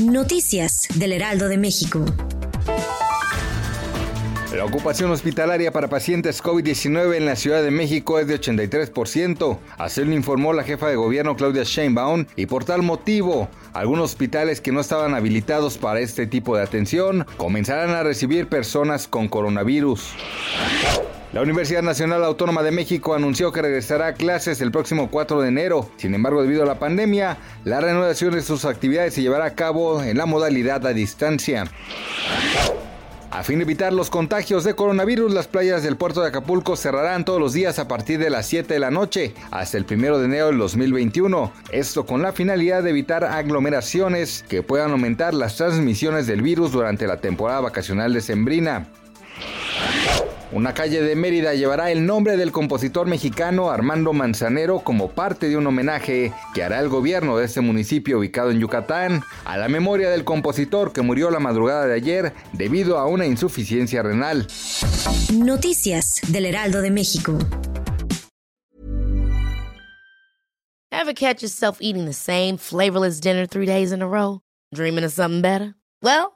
Noticias del Heraldo de México. La ocupación hospitalaria para pacientes COVID-19 en la Ciudad de México es de 83%. Así lo informó la jefa de gobierno Claudia Sheinbaum y por tal motivo, algunos hospitales que no estaban habilitados para este tipo de atención comenzarán a recibir personas con coronavirus. La Universidad Nacional Autónoma de México anunció que regresará a clases el próximo 4 de enero. Sin embargo, debido a la pandemia, la reanudación de sus actividades se llevará a cabo en la modalidad a distancia. A fin de evitar los contagios de coronavirus, las playas del puerto de Acapulco cerrarán todos los días a partir de las 7 de la noche hasta el 1 de enero del 2021. Esto con la finalidad de evitar aglomeraciones que puedan aumentar las transmisiones del virus durante la temporada vacacional de Sembrina. Una calle de Mérida llevará el nombre del compositor mexicano Armando Manzanero como parte de un homenaje que hará el gobierno de este municipio ubicado en Yucatán a la memoria del compositor que murió la madrugada de ayer debido a una insuficiencia renal. Noticias del Heraldo de México. Ever catch yourself eating the same flavorless dinner three days in a row? Dreaming of something better? Well,